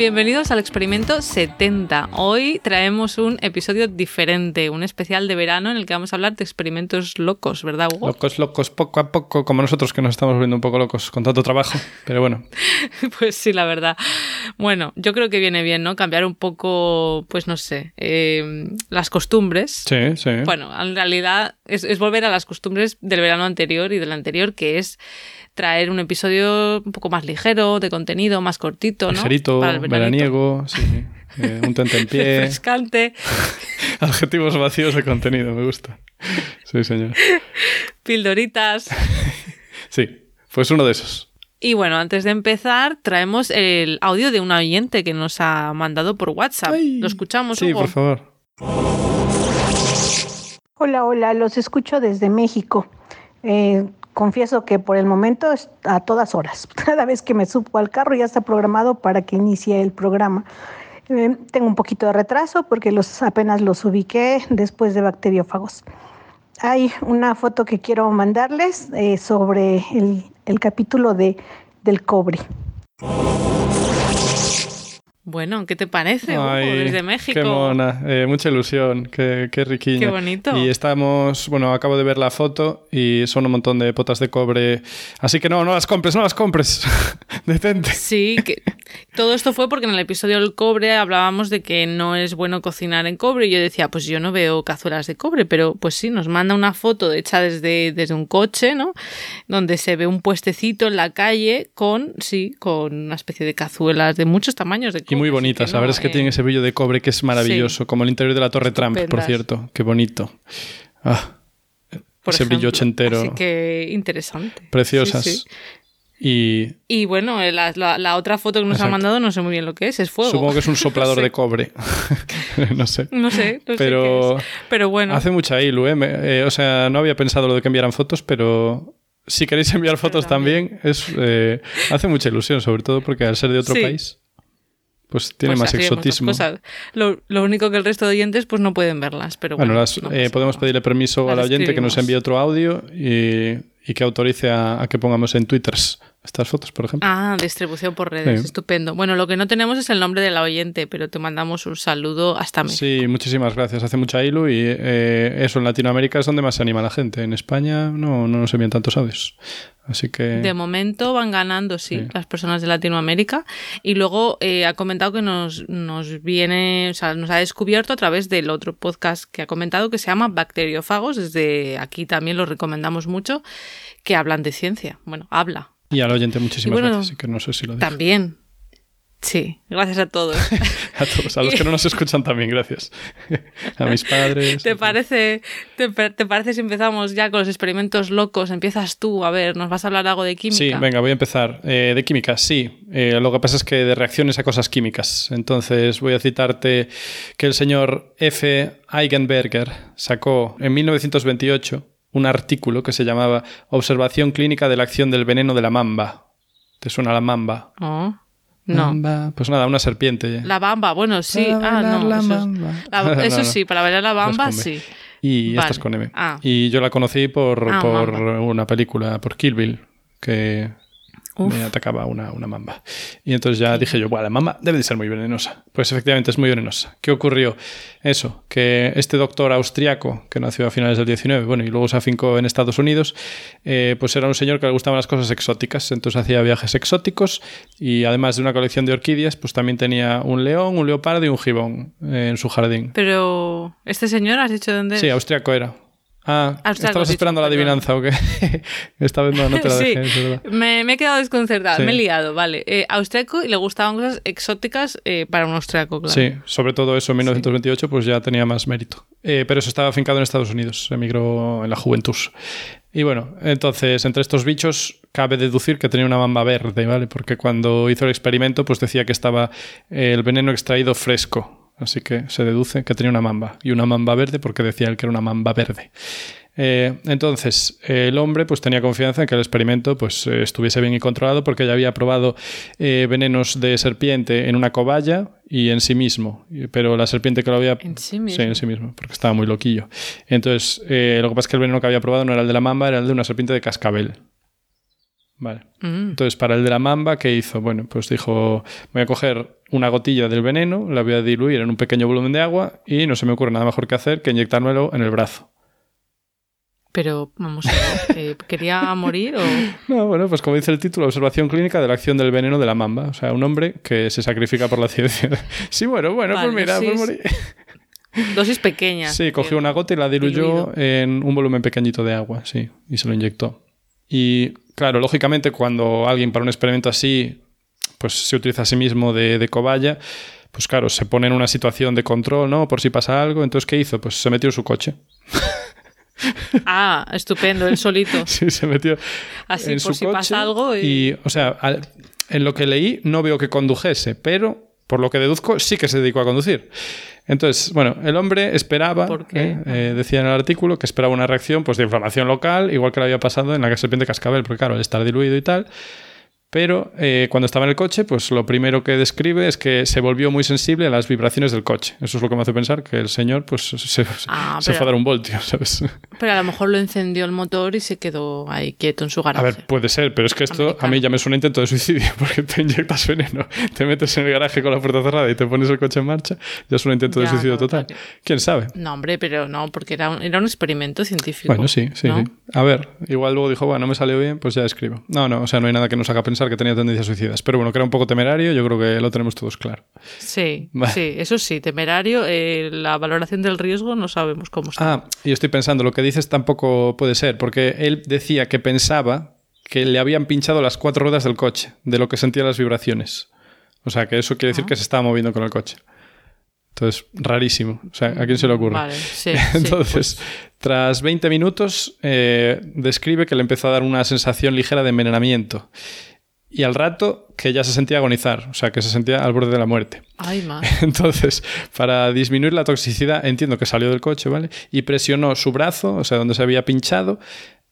Bienvenidos al experimento 70. Hoy traemos un episodio diferente, un especial de verano en el que vamos a hablar de experimentos locos, ¿verdad, Hugo? Locos, locos, poco a poco, como nosotros que nos estamos volviendo un poco locos con tanto trabajo, pero bueno. pues sí, la verdad. Bueno, yo creo que viene bien, ¿no? Cambiar un poco, pues no sé, eh, las costumbres. Sí, sí. Bueno, en realidad es, es volver a las costumbres del verano anterior y del anterior, que es traer un episodio un poco más ligero, de contenido, más cortito, ¿no? Ligerito, veraniego, sí, eh, un tente en pie. Refrescante. Adjetivos vacíos de contenido, me gusta. Sí, señor. Pildoritas. sí, pues uno de esos. Y bueno, antes de empezar, traemos el audio de un oyente que nos ha mandado por WhatsApp. ¿Lo escuchamos, Sí, Hugo? por favor. Hola, hola, los escucho desde México. Eh, confieso que por el momento es a todas horas. Cada vez que me subo al carro ya está programado para que inicie el programa. Eh, tengo un poquito de retraso porque apenas los ubiqué después de bacteriófagos. Hay una foto que quiero mandarles eh, sobre el, el capítulo de, del cobre. Bueno, ¿qué te parece, Hugo, Ay, desde México? Qué mona, eh, mucha ilusión, qué, qué riquiña. Qué bonito. Y estamos, bueno, acabo de ver la foto y son un montón de potas de cobre. Así que no, no las compres, no las compres. Detente. Sí, que todo esto fue porque en el episodio del cobre hablábamos de que no es bueno cocinar en cobre y yo decía, pues yo no veo cazuelas de cobre, pero pues sí, nos manda una foto hecha desde, desde un coche, ¿no? Donde se ve un puestecito en la calle con, sí, con una especie de cazuelas de muchos tamaños de cobre. Y muy bonitas, no, verdad es que eh, tienen ese brillo de cobre que es maravilloso, como el interior de la Torre Trump, por cierto. Qué bonito. Ah, por ese brillo ejemplo. ochentero. Así que interesante. Preciosas. Sí, sí. Y Y bueno, eh, la, la- la otra foto que nos ha Exacto. mandado no sé muy bien lo que es, es fuego. supongo que es un soplador No sé. de cobre. no sé. No sé, no sé Pero qué es. Pero bueno. Hace mucha ilu, ¿eh? Me- eh, O sea, no había pensado lo de que enviaran fotos, pero si queréis enviar fotos también, es, eh, hace mucha ilusión, sobre todo porque al ser de otro Sí. país, pues tiene Pues más exotismo. Lo, lo único que el resto de oyentes pues no pueden verlas, pero bueno. Bueno, las- no eh, podemos pedirle permiso Las al oyente que nos envíe otro audio y, y que autorice a, a que pongamos en Twitters estas fotos, por ejemplo. Ah, distribución por redes, Sí. estupendo. Bueno, lo que no tenemos es el nombre de la oyente, pero te mandamos un saludo hasta México. Sí, muchísimas gracias. Hace mucha ilu y eh, eso en Latinoamérica es donde más se anima la gente. En España no, no nos envían tantos audios. Así que... De momento van ganando, sí, Sí. las personas de Latinoamérica. Y luego eh, ha comentado que nos, nos viene, o sea, nos ha descubierto a través del otro podcast que ha comentado que se llama Bacteriófagos. Desde aquí también lo recomendamos mucho, que hablan de ciencia. Bueno, habla. Y al oyente muchísimas bueno, gracias. Así que no sé si lo digo. También. Sí, gracias a todos. A todos, a los que no nos escuchan también, gracias. A mis padres. ¿Te parece, te, pa- te parece si empezamos ya con los experimentos locos? Empiezas tú, a ver, nos vas a hablar algo de química. Sí, venga, voy a empezar. Eh, de química, sí. Eh, lo que pasa es que de reacciones a cosas químicas. Entonces voy a citarte que el señor F. Eigenberger sacó en 1928 un artículo que se llamaba Observación clínica de la acción del veneno de la mamba. ¿Te suena la mamba? Oh, no. Mamba. Pues nada, una serpiente. La bamba, bueno, sí. Para Ah, bailar no. la eso, es- bamba. la- No, eso no. sí, para bailar la bamba, sí. Y esta Vale. es con M. Ah. Y yo la conocí por, Ah, por mamba. una película, por Kill Bill, que Uf. me atacaba una, una mamba. Y entonces ya dije yo, bueno, la mamba debe de ser muy venenosa. Pues efectivamente es muy venenosa. ¿Qué ocurrió? Eso, que este doctor austriaco, que nació a finales del 19, bueno, y luego se afincó en Estados Unidos, eh, pues era un señor que le gustaban las cosas exóticas. Entonces hacía viajes exóticos y además de una colección de orquídeas, pues también tenía un león, un leopardo y un gibón eh, en su jardín. Pero, ¿este señor has dicho dónde? Sí, austriaco era. Ah, Austriaco, estabas sí, esperando la perdón. adivinanza o qué? Esta vez no, no te la Sí, dejé, es verdad. me, me he quedado desconcertada, Sí. me he liado, vale. Eh, austriaco y le gustaban cosas exóticas eh, para un austriaco, claro. Sí, sobre todo eso en 1928 pues ya tenía más mérito. Eh, pero eso estaba afincado en Estados Unidos, emigró en la juventud. Y bueno, entonces entre estos bichos cabe deducir que tenía una mamba verde, ¿vale? Porque cuando hizo el experimento pues decía que estaba el veneno extraído fresco. Así que se deduce que tenía una mamba. Y una mamba verde porque decía él que era una mamba verde. Eh, entonces, el hombre pues tenía confianza en que el experimento pues eh, estuviese bien y controlado porque ya había probado eh, venenos de serpiente en una cobaya y en sí mismo. Pero la serpiente que lo había... En sí mismo. Sí, en sí mismo, porque estaba muy loquillo. Entonces, lo que pasa es que el veneno que había probado no era el de la mamba, era el de una serpiente de cascabel. Vale. Mm. Entonces, para el de la mamba, ¿qué hizo? Bueno, pues dijo, voy a coger una gotilla del veneno, la voy a diluir en un pequeño volumen de agua y no se me ocurre nada mejor que hacer que inyectármelo en el brazo. Pero, vamos a ver, eh, ¿quería morir o...? No, bueno, pues como dice el título, observación clínica de la acción del veneno de la mamba. O sea, un hombre que se sacrifica por la ciencia. Sí, bueno, bueno, Vale, pues mira, sí, pues morir. Dosis pequeña. Sí, cogió una gota y la diluyó diluido. en un volumen pequeñito de agua, sí, y se lo inyectó. Y claro, lógicamente cuando alguien para un experimento así, pues se utiliza a sí mismo de, de cobaya, pues claro, se pone en una situación de control, ¿no? Por si pasa algo. Entonces, ¿qué hizo? Pues se metió en su coche. Ah, estupendo, él solito. Sí, se metió Así, en por su si coche. pasa algo y... o sea, al- en lo que leí no veo que condujese, pero por lo que deduzco sí que se dedicó a conducir. Entonces, bueno, el hombre esperaba, ¿Por qué? ¿eh? Eh, decía en el artículo, que esperaba una reacción pues, de inflamación local, igual que le había pasado en la serpiente cascabel, porque claro, al estar diluido y tal. Pero eh, cuando estaba en el coche, pues lo primero que describe es que se volvió muy sensible a las vibraciones del coche. Eso es lo que me hace pensar que el señor pues, se, Ah, se pero- fue a dar un voltio, ¿sabes? Pero a lo mejor lo encendió el motor y se quedó ahí quieto en su A garaje. ver, puede ser, pero es que esto a mí ya me suena a intento de suicidio, porque te inyectas veneno, te metes en el garaje con la puerta cerrada y te pones el coche en marcha, ya es un intento de suicidio total. ¿Quién sabe? No, hombre, pero no, porque era un, era un experimento científico. Bueno, sí, sí, ¿no? sí. A ver, igual luego dijo, bueno, no me salió bien, pues ya escribo. No, no, o sea, no hay nada que nos haga pensar que tenía tendencias suicidas. Pero bueno, que era un poco temerario, yo creo que lo tenemos todos claro. Sí, Vale. sí, eso sí, temerario. eh, la valoración del riesgo no sabemos cómo está. Ah, y estoy pensando, lo que dices tampoco puede ser, porque él decía que pensaba que le habían pinchado las cuatro ruedas del coche, de lo que sentía las vibraciones. O sea, que eso quiere Ah. decir que se estaba moviendo con el coche. Entonces, rarísimo. O sea, ¿a quién se le ocurre? Vale, sí. sí, Entonces, pues, tras 20 minutos, eh, describe que le empezó a dar una sensación ligera de envenenamiento. Y al rato, que ya se sentía agonizar, o sea, que se sentía al borde de la muerte. ay. Entonces, para disminuir la toxicidad, entiendo que salió del coche, ¿vale? Y presionó su brazo, o sea, donde se había pinchado,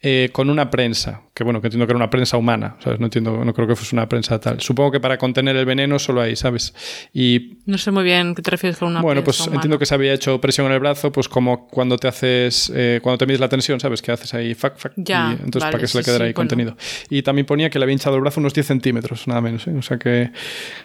eh, con una prensa, que bueno, que entiendo que era una prensa humana, ¿sabes? No entiendo, no creo que fuese una prensa tal. Supongo que para contener el veneno solo ahí, ¿sabes? Y No sé muy bien qué te refieres con una bueno, pues prensa humana. entiendo que se había hecho presión en el brazo, pues como cuando te haces, eh, cuando te mides la tensión, ¿sabes? Que haces ahí, fac, fac, Ya, y entonces vale, para que se le sí, quedara sí, ahí bueno. contenido. Y también ponía que le había hinchado el brazo unos 10 centímetros, nada menos, ¿eh? O sea que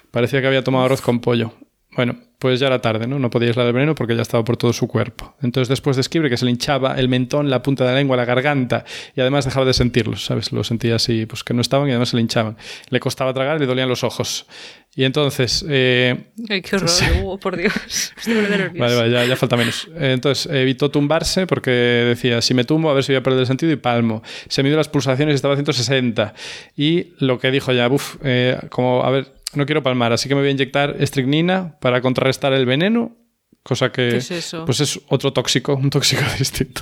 parecía que había tomado arroz con pollo. Bueno, pues ya era tarde, ¿no? No podía aislar el veneno porque ya estaba por todo su cuerpo. Entonces después describe que se le hinchaba el mentón, la punta de la lengua, la garganta y además dejaba de sentirlos, ¿sabes? Lo sentía así, pues que no estaban y además se le hinchaban. Le costaba tragar y le dolían los ojos. Y entonces... eh, Ay, qué horror. Oh, por Dios. Estoy muy nerviosa. Vale, vale, ya, ya falta menos. Eh, Entonces, evitó tumbarse porque decía, si me tumbo, a ver si voy a perder el sentido y palmo. Se midió las pulsaciones y estaba a 160. Y lo que dijo ya, uff, como, a ver, no quiero palmar, así que me voy a inyectar estricnina para contrarrestar el veneno, cosa que... ¿Qué es eso? Pues es otro tóxico, un tóxico distinto.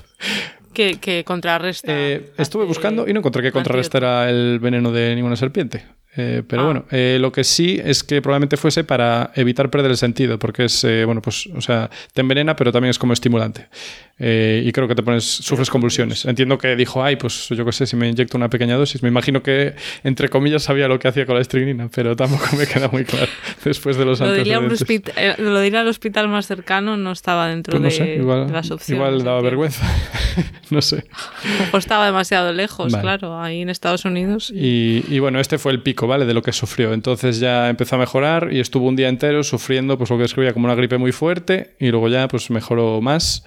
que, que contrarresta. Eh, estuve buscando y no encontré que contrarrestara el veneno de ninguna serpiente. Eh, pero Ah. bueno, eh, lo que sí es que probablemente fuese para evitar perder el sentido, porque es, eh, bueno, pues, o sea, te envenena, pero también es como estimulante. Eh, y creo que te pones, sufres convulsiones. Entiendo que dijo, ay, pues yo qué sé, si me inyecto una pequeña dosis. Me imagino que, entre comillas, sabía lo que hacía con la estricnina, pero tampoco me queda muy claro después de los Lo diría, un antecedentes. hospit- eh, lo diría al hospital más cercano, no estaba dentro Pues no de, sé, igual, de las opciones. igual daba vergüenza. no sé. Mejor estaba demasiado lejos, Vale. claro, ahí en Estados Unidos. Y, y bueno, este fue el pico, ¿vale? De lo que sufrió. Entonces ya empezó a mejorar y estuvo un día entero sufriendo, pues lo que describía como una gripe muy fuerte y luego ya pues mejoró más.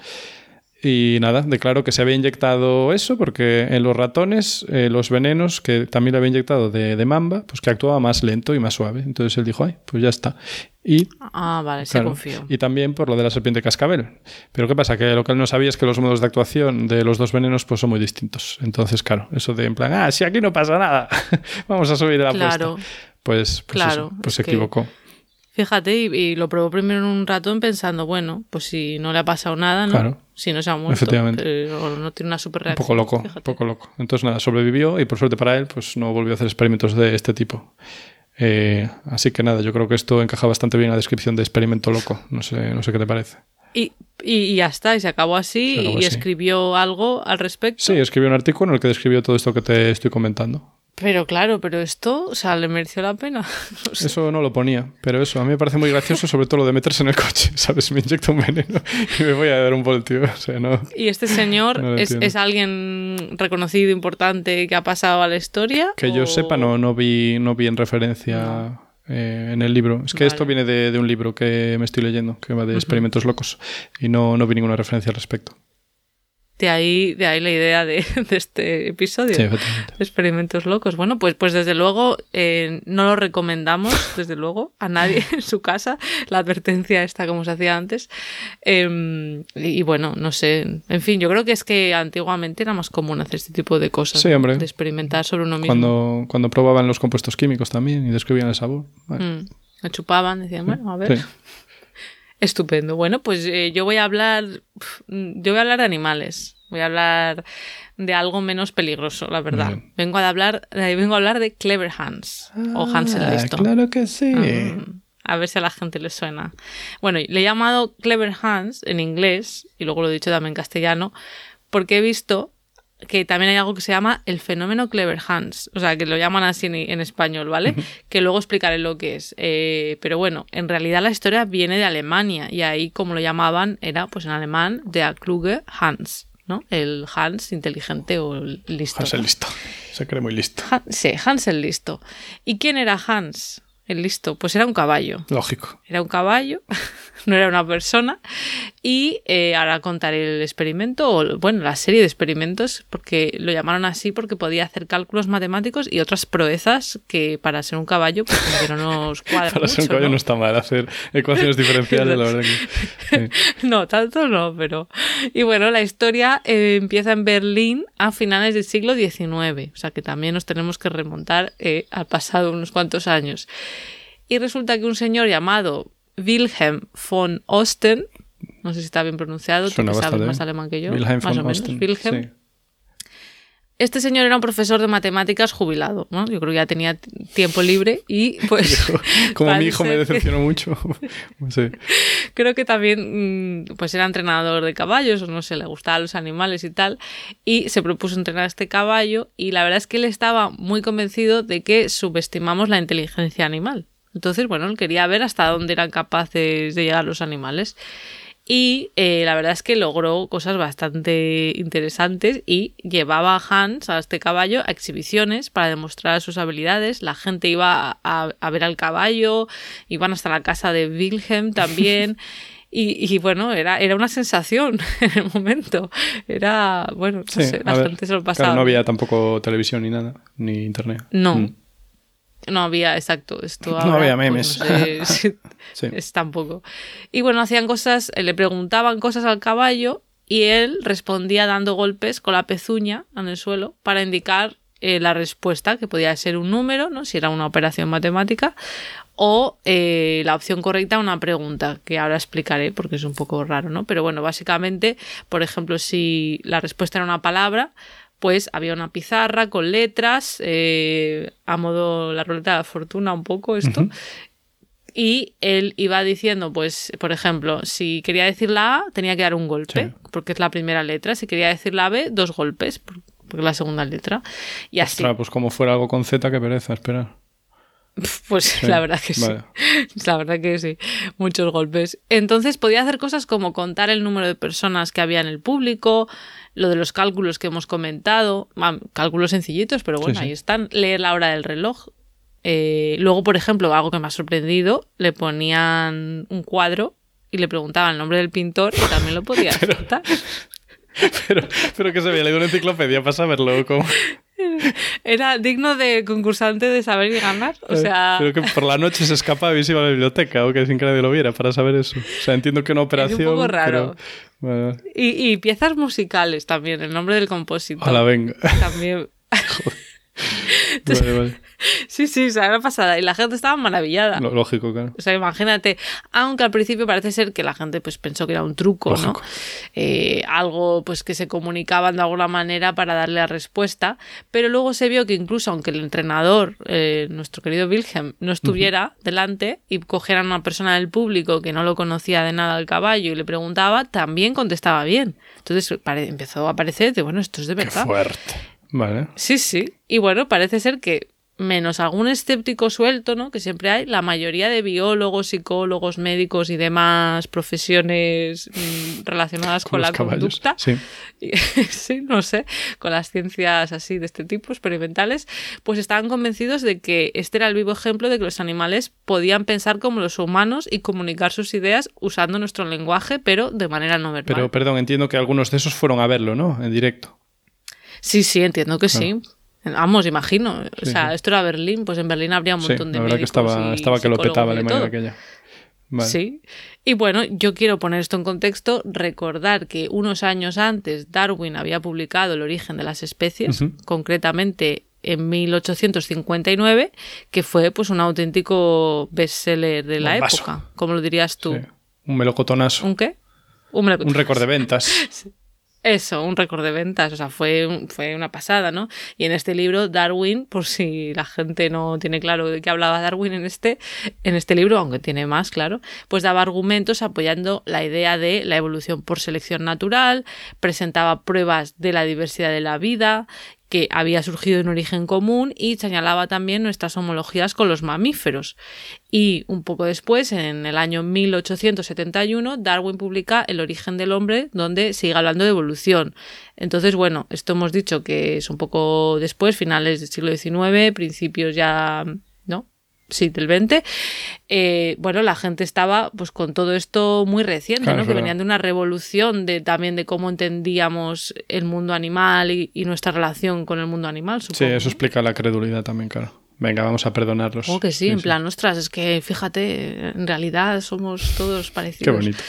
Y nada, declaró que se había inyectado eso porque en los ratones, eh, los venenos que también le había inyectado de, de mamba, pues que actuaba más lento y más suave. Entonces él dijo, ay, pues ya está. Y Ah, vale, se confió. Y también por lo de la serpiente cascabel. Pero ¿qué pasa? Que lo que él no sabía es que los modos de actuación de los dos venenos pues, son muy distintos. Entonces, claro, eso de en plan, ah, si aquí no pasa nada, vamos a subir la Claro. apuesta. Pues, pues, Claro, eso, pues es se que- equivocó. Fíjate, y, y lo probó primero en un ratón pensando, bueno, pues si no le ha pasado nada, ¿no? Claro. Si no se ha muerto. Efectivamente. pero no tiene una super Un reacción. poco loco, un poco loco. Entonces nada, sobrevivió y por suerte para él, pues no volvió a hacer experimentos de este tipo. Eh, así que nada, yo creo que esto encaja bastante bien en la descripción de experimento loco. No sé, no sé qué te parece. Y, y, y ya está, y se acabó así Se acabó y así. escribió algo al respecto. Sí, escribió un artículo en el que describió todo esto que te estoy comentando. Pero claro, pero esto, o sea, le mereció la pena. No sé. Eso no lo ponía, pero eso a mí me parece muy gracioso, sobre todo lo de meterse en el coche, ¿sabes? Me inyecto un veneno y me voy a dar un voltio. O sea, no. Y este señor No es, alguien reconocido, importante, que ha pasado a la historia. Que yo sepa, no, no, vi, no vi en referencia eh, en el libro. Es que esto viene de, de un libro que me estoy leyendo, que va de experimentos locos, y no, no vi ninguna referencia al respecto. De ahí, de ahí la idea de, de este episodio. Sí. Experimentos locos. Bueno, pues, pues desde luego eh, no lo recomendamos, desde luego, a nadie en su casa. La advertencia esta, como se hacía antes. Eh, y, y bueno, no sé. En fin, yo creo que es que antiguamente era más común hacer este tipo de cosas. Sí, hombre. De experimentar sobre uno mismo. Cuando, cuando probaban los compuestos químicos también y describían el sabor. Vale. Mm, lo chupaban, decían, bueno, a ver. Sí. Estupendo. Bueno, pues eh, yo voy a hablar. Yo voy a hablar de animales. Voy a hablar de algo menos peligroso, la verdad. Vengo a hablar, vengo a hablar de Clever Hans o Ah, Listo. Claro que sí. Mm, A ver si a la gente le suena. Bueno, le he llamado Clever Hans en inglés, y luego lo he dicho también en castellano, porque he visto que también hay algo que se llama el fenómeno Clever Hans. O sea, que lo llaman así en, en español, ¿vale? Que luego explicaré lo que es. Eh, pero bueno, en realidad la historia viene de Alemania, y ahí, como lo llamaban, era pues en alemán der kluge Hans, ¿no? El Hans inteligente o el listo. Hansel ¿no? listo. Se cree muy listo. Han- sí, Hans el listo. ¿Y quién era Hans el listo? Pues era un caballo. Lógico. Era un caballo, no era una persona. Y eh, ahora contaré el experimento, o bueno, la serie de experimentos, porque lo llamaron así porque podía hacer cálculos matemáticos y otras proezas que para ser un caballo, pues como que no nos cuadra Para ser un mucho, caballo ¿no? no está mal hacer ecuaciones diferenciales, la verdad que. sí. No, tanto no, pero... Y bueno, la historia eh, empieza en Berlín a finales del siglo XIX, o sea que también nos tenemos que remontar eh, al pasado unos cuantos años. Y resulta que un señor llamado Wilhelm von Osten, no sé si está bien pronunciado, tú que sabes más alemán que yo, Wilhelm más von o menos, Osten, Wilhelm, sí. este señor era un profesor de matemáticas jubilado, ¿no? Yo creo que ya tenía tiempo libre y pues... Como mi hijo me que- decepcionó mucho. Creo que también mm, pues era entrenador de caballos o no sé, le gustaban los animales y tal y se propuso entrenar a este caballo y la verdad es que él estaba muy convencido de que subestimamos la inteligencia animal. Entonces, bueno, él quería ver hasta dónde eran capaces de llegar los animales. Y eh, la verdad es que logró cosas bastante interesantes y llevaba a Hans, a este caballo, a exhibiciones para demostrar sus habilidades. La gente iba a, ver al caballo, iban hasta la casa de Wilhelm también. Y, y, bueno, era, era una sensación en el momento. Era, bueno, no Sí, sé, a la ver, gente se lo claro, no había tampoco televisión ni nada, ni internet. No. Mm. No había, exacto, esto No ahora, había pues, memes. no sé si- Sí. es tampoco. Y bueno, hacían cosas, eh, le preguntaban cosas al caballo y él respondía dando golpes con la pezuña en el suelo para indicar eh, la respuesta, que podía ser un número, ¿no? Si era una operación matemática, o eh, la opción correcta, una pregunta, que ahora explicaré porque es un poco raro, ¿no? Pero bueno, básicamente, por ejemplo, si la respuesta era una palabra, pues había una pizarra con letras, eh, a modo la ruleta de la fortuna un poco esto, y él iba diciendo, pues, por ejemplo, si quería decir la A, tenía que dar un golpe, Sí. porque es la primera letra. Si quería decir la B, dos golpes, por- porque es la segunda letra. Y así, Ostras, pues como fuera algo con Z, qué pereza, esperar. pues Sí, la verdad que sí. vale. La verdad que sí, muchos golpes. Entonces podía hacer cosas como contar el número de personas que había en el público, lo de los cálculos que hemos comentado, ah, cálculos sencillitos, pero bueno, Sí, sí. ahí están, leer la hora del reloj. Eh, luego, por ejemplo, algo que me ha sorprendido, le ponían un cuadro y le preguntaban el nombre del pintor y también lo podía acertar. Pero, pero que se había leído una enciclopedia para saberlo. Como... Era digno de concursante de saber y ganar. O sea, Pero que por la noche se escapaba y se iba a la biblioteca o que sin que nadie lo viera para saber eso. O sea, entiendo que una operación. poco raro. Pero, bueno, y, y piezas musicales también, el nombre del compositor. a la venga. también. Vale, vale. Sí, sí, se la pasada. Y la gente estaba maravillada. Lo- Lógico, claro. O sea, imagínate, aunque al principio parece ser que la gente pues pensó que era un truco, ¿no? Eh, algo pues que se comunicaban de alguna manera para darle la respuesta, pero luego se vio que incluso aunque el entrenador, eh, nuestro querido Wilhelm, no estuviera delante y cogieran a una persona del público que no lo conocía de nada al caballo y le preguntaba, también contestaba bien. Entonces empezó a parecer de, bueno, esto es de Qué verdad. fuerte. Vale. Sí, sí. Y bueno, parece ser que menos algún escéptico suelto, ¿no? Que siempre hay, la mayoría de biólogos, psicólogos, médicos y demás profesiones mm, relacionadas con, Con la caballos. conducta. Sí, no sé, con las ciencias así de este tipo, experimentales, pues estaban convencidos de que este era el vivo ejemplo de que los animales podían pensar como los humanos y comunicar sus ideas usando nuestro lenguaje, pero de manera no verbal. Pero, perdón, entiendo que algunos de esos fueron a verlo, ¿no? En directo. Sí, sí, entiendo que sí. Vamos, imagino. o Sí, sea, sí. esto era Berlín, pues en Berlín habría un Sí, montón de la verdad que estaba, estaba que lo petaba Alemania todo. aquella. Vale. Sí. Y bueno, yo quiero poner esto en contexto, recordar que unos años antes Darwin había publicado El origen de las especies, concretamente en 1859, que fue pues un auténtico bestseller de la época. ¿Cómo lo dirías tú? Sí. Un melocotonazo. ¿Un qué? Un, melocotón. Un récord de ventas. Eso, un récord de ventas, o sea, fue, fue una pasada, ¿no? Y en este libro, Darwin, por si la gente no tiene claro de qué hablaba Darwin en este, en este libro, aunque tiene más, claro, pues daba argumentos apoyando la idea de la evolución por selección natural, presentaba pruebas de la diversidad de la vida, que había surgido en origen común y señalaba también nuestras homologías con los mamíferos. Y un poco después, en el año 1871, Darwin publica El origen del hombre, donde sigue hablando de evolución. Entonces, bueno, esto hemos dicho que es un poco después, finales del siglo XIX, principios ya, ¿no? Sí, del 20. Eh, bueno, la gente estaba pues con todo esto muy reciente, Claro, ¿no? Que venían de una revolución de también de cómo entendíamos el mundo animal y, y nuestra relación con el mundo animal, Sí, supongo. eso ¿no? explica la credulidad también, claro. Venga, vamos a perdonarlos. Supongo que sí, en plan, ostras, es que fíjate, en realidad somos todos Qué parecidos. bonito.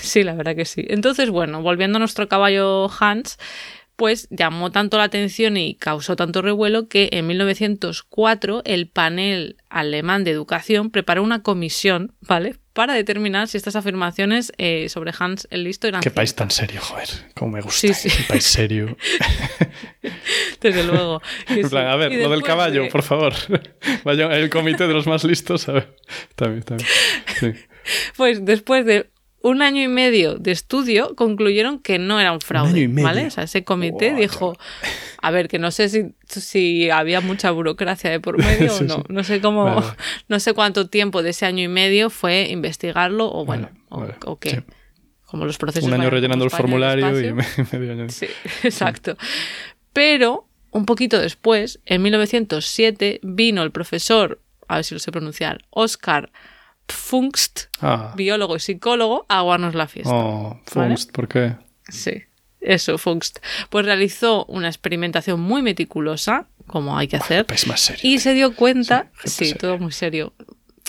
Sí, la verdad que sí. Entonces, bueno, volviendo a nuestro caballo Hans, pues llamó tanto la atención y causó tanto revuelo que en 1904 el panel alemán de educación preparó una comisión, ¿vale? Para determinar si estas afirmaciones eh, sobre Hans el Listo eran Qué país tan serio, joder. Cómo me gusta. Sí, sí. Un país serio. Desde luego. En sí. a ver, lo del caballo, de- por favor. Vaya el comité de los más listos. A ver. Está bien. Sí. Pues después de un año y medio de estudio, concluyeron que no era un fraude. año y medio. ¿Vale? O sea, ese comité Wow, dijo, a ver, que no sé si, si había mucha burocracia de por medio Sí, o no. sí. No sé cómo, Vale, no sé cuánto tiempo de ese año y medio fue investigarlo o bueno, Vale, o, vale, o qué. sí. Como los procesos. Un año rellenando el formulario y medio año. Sí, exacto. Pero un poquito después, en 1907, vino el profesor, a ver si lo sé pronunciar, Oscar Pfungst, Ah. biólogo y psicólogo, a aguarnos la fiesta. Oh, ¿Vale? Fungst, ¿por qué? Sí, eso, Pfungst. Pues realizó una experimentación muy meticulosa, como hay que hacer, País más serio. y se dio cuenta, sí, todo muy serio.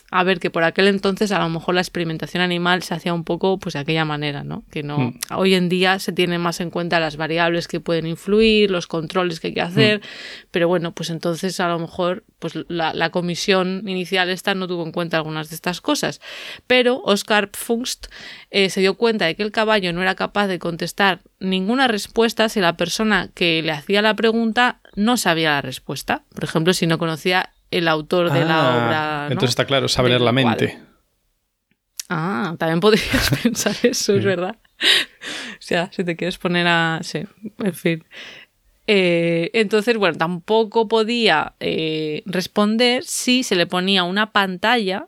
A ver, que por aquel entonces a lo mejor la experimentación animal se hacía un poco pues de aquella manera, ¿no? Que no. Mm. Hoy en día se tienen más en cuenta las variables que pueden influir, los controles que hay que hacer, pero bueno, pues entonces a lo mejor pues la, la comisión inicial esta no tuvo en cuenta algunas de estas cosas. Pero Oscar Pfungst eh, se dio cuenta de que el caballo no era capaz de contestar ninguna respuesta si la persona que le hacía la pregunta no sabía la respuesta. Por ejemplo, si no conocía el autor de la Ah, obra. ¿no? Entonces está claro, sabe leer la mente. Ah, también podrías pensar eso, es verdad. O sea, si te quieres poner a... Sí, en fin. Eh, entonces, bueno, tampoco podía eh, responder si se le ponía una pantalla.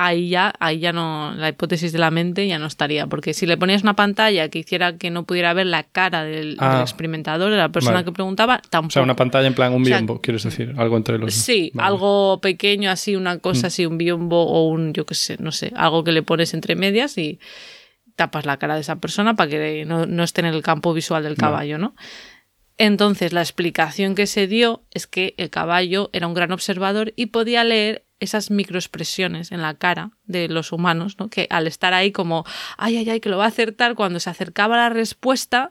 Ahí ya, ahí ya no, la hipótesis de la mente ya no estaría, porque si le ponías una pantalla que hiciera que no pudiera ver la cara del, Ah. del experimentador, de la persona Vale. que preguntaba, tampoco. O sea, una pantalla en plan un O sea, biombo, quieres decir. Algo entre los. Sí, Vale. algo pequeño así, una cosa Mm. así, un biombo o un, yo qué sé, no sé, algo que le pones entre medias y tapas la cara de esa persona para que no, no esté en el campo visual del Vale. caballo, ¿no? Entonces, la explicación que se dio es que el caballo era un gran observador y podía leer esas microexpresiones en la cara de los humanos, ¿no? Que al estar ahí como, ay, ay, ay, que lo va a acertar, cuando se acercaba la respuesta,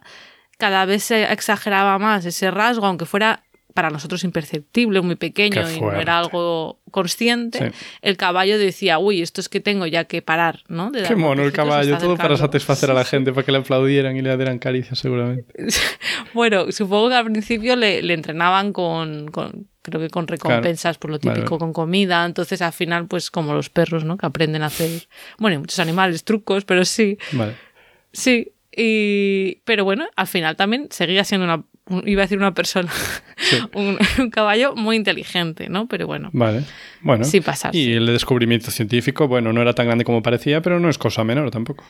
cada vez se exageraba más ese rasgo, aunque fuera para nosotros imperceptible, muy pequeño y no era algo consciente, Sí. el caballo decía, uy, esto es que tengo ya que parar, ¿no? De Qué mono el caballo, todo para acercando". satisfacer a la gente, para que le aplaudieran y le dieran caricias seguramente. Bueno, supongo que al principio le, le entrenaban con, con- creo que con recompensas por lo típico, vale. con comida. Entonces al final, pues como los perros, ¿no? Que aprenden a hacer, bueno, y muchos animales, trucos, pero sí, Vale. sí. Y, pero bueno, al final también seguía siendo una, un- iba a decir una persona, un, un caballo muy inteligente, ¿no? Pero bueno, Vale. Bueno. Sí pasarse. Y el descubrimiento científico, bueno, no era tan grande como parecía, pero no es cosa menor tampoco.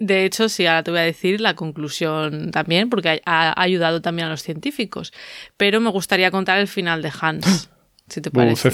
De hecho, sí, ahora te voy a decir la conclusión también, porque ha, ha ayudado también a los científicos. Pero me gustaría contar el final de Hans, si te parece.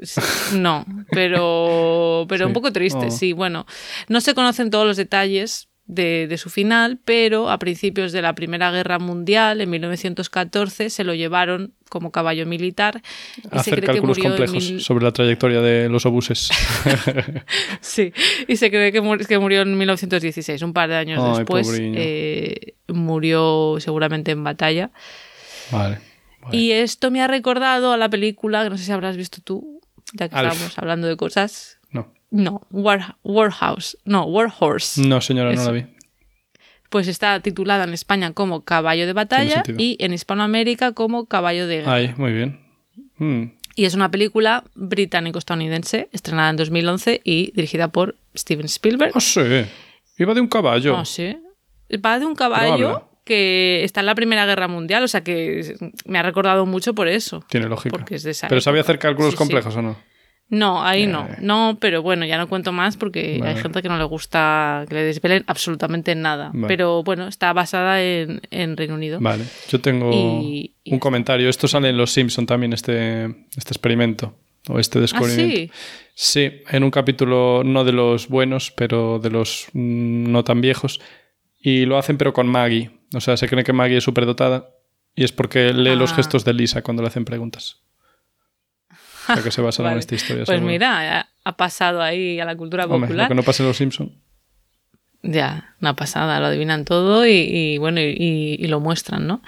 Sí, No, pero, pero Sí. un poco triste, Oh. sí. Bueno, no se conocen todos los detalles de, de su final, pero a principios de la Primera Guerra Mundial, en 1914, se lo llevaron como caballo militar y se Hacer cree que cálculos murió en complejos mil- sobre la trayectoria de los obuses. Sí, y se cree que, mu- que murió en 1916, un par de años Ay, después. eh, murió seguramente en batalla. vale. vale. Y esto me ha recordado a la película, que no sé si habrás visto tú, ya que Alf. estábamos hablando de cosas. No. War, Warhouse. No, Warhorse. No, señora, no la vi. Pues está titulada en España como Caballo de Batalla y en Hispanoamérica como Caballo de Guerra. Ay, muy bien. Mm, Y es una película británico-estadounidense estrenada en 2011 y dirigida por Steven Spielberg. Ah, sí. Iba de un caballo. Ah, sí. Va de un caballo que está en la Primera Guerra Mundial, o sea que me ha recordado mucho por eso. Tiene lógica. Porque es de esa Pero sabía hacer cálculos Sí, sí. complejos o no. No, ahí no. Eh. No, pero bueno, ya no cuento más porque Vale. hay gente que no le gusta que le desvelen absolutamente nada. Vale. Pero bueno, está basada en, en Reino Unido. Vale. Yo tengo Y- y un comentario. Esto sale en Los Simpson también, este, este experimento. O este ¿Ah, descubrimiento. sí? Sí, en un capítulo no de los buenos, pero de los mm, no tan viejos. Y lo hacen pero con Maggie. O sea, se cree que Maggie es superdotada. Y es porque lee los Ah. gestos de Lisa cuando le hacen preguntas. Sea, que se basaron en esta historia. Pues seguro. mira, ha- ha pasado ahí a la cultura Hombre, popular. lo que no pasa en Los Simpson. Ya, una pasada, lo adivinan todo y, y, bueno, y, y- y lo muestran, ¿no?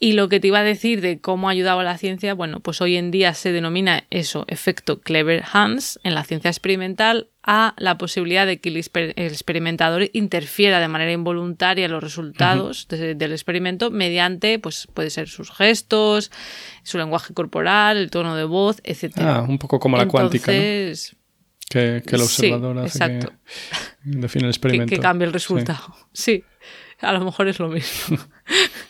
Y lo que te iba a decir de cómo ha ayudado a la ciencia, bueno, pues hoy en día se denomina eso, efecto Clever Hans en la ciencia experimental a la posibilidad de que el, exper- el experimentador interfiera de manera involuntaria en los resultados de- del experimento mediante, pues puede ser sus gestos, su lenguaje corporal, el tono de voz, etc. Ah, un poco como la cuántica, ¿no? Entonces, Que, que el Sí, observador hace exacto. que define el que, experimento. que cambie el Sí. resultado. Sí. a lo mejor es lo mismo.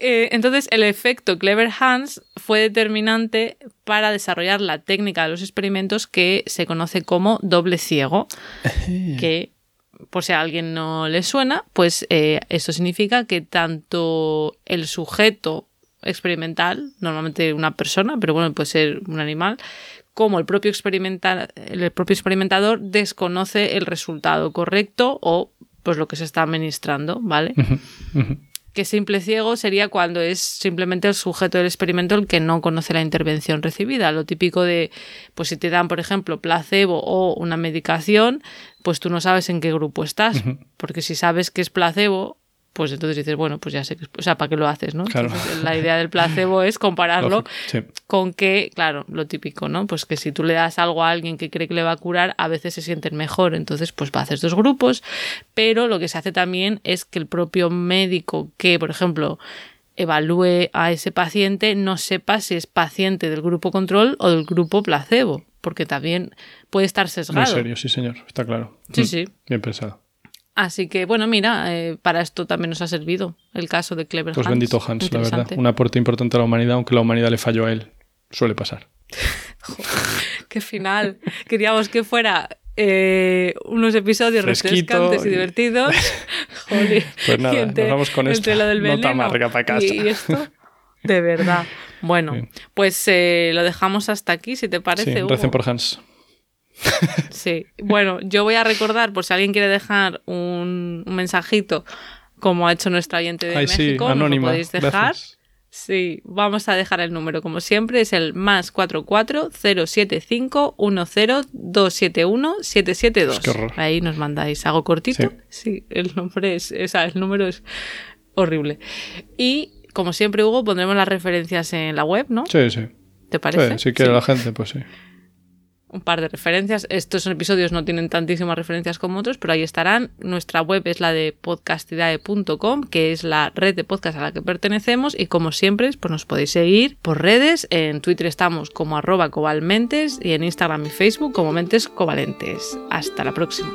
Eh, entonces, el efecto Clever Hans fue determinante para desarrollar la técnica de los experimentos que se conoce como doble ciego, que por si a alguien no le suena, pues eh, esto significa que tanto el sujeto experimental, normalmente una persona, pero bueno, puede ser un animal, como el propio, experimenta- el propio experimentador desconoce el resultado correcto o pues lo que se está administrando, ¿vale? Que simple ciego sería cuando es simplemente el sujeto del experimento el que no conoce la intervención recibida. Lo típico de, pues si te dan, por ejemplo, placebo o una medicación, pues tú no sabes en qué grupo estás. Porque si sabes que es placebo, pues entonces dices, bueno, pues ya sé que o sea, ¿para qué lo haces, no? Claro. Entonces, la idea del placebo es compararlo sí. con que, claro, lo típico, ¿no? Pues que si tú le das algo a alguien que cree que le va a curar, a veces se sienten mejor. Entonces, pues va a hacer dos grupos. Pero lo que se hace también es que el propio médico que, por ejemplo, evalúe a ese paciente no sepa si es paciente del grupo control o del grupo placebo. Porque también puede estar Muy sesgado. serio, sí, señor. Está claro. Sí, Mm, sí. Bien pensado. Así que, bueno, mira, eh, para esto también nos ha servido el caso de Clever Pues Hans. bendito Hans, la verdad. Un aporte importante a la humanidad, aunque la humanidad le falló a él. Suele pasar. Qué final. Queríamos que fuera eh, unos episodios Fresquito refrescantes y, y- divertidos. Joder. Pues nada, entre- nos vamos con esta lo del nota amarga pa' casa. Y, y esto, de verdad. Bueno, Bien. pues eh, lo dejamos hasta aquí, si te Sí, parece. Hugo. recen por Hans. Sí. Bueno, yo voy a recordar, por si alguien quiere dejar un, un mensajito, como ha hecho nuestra oyente de Ay, sí, México, nos lo anónima. podéis dejar. Gracias. Sí, vamos a dejar el número como siempre, es el más 44 075 10 271 772. Qué horror. Ahí nos mandáis algo cortito. Sí. el nombre es, o sea, el número es horrible. Y como siempre, Hugo, pondremos las referencias en la web, ¿no? Sí, sí. ¿Te parece? Sí, si quiere la gente, pues sí. Un par de referencias. Estos episodios no tienen tantísimas referencias como otros, pero ahí estarán. Nuestra web es la de podcastidae.com, que es la red de podcast a la que pertenecemos. Y como siempre, pues nos podéis seguir por redes. En Twitter estamos como arroba cobalmentes y en Instagram y Facebook como mentes covalentes. Hasta la próxima.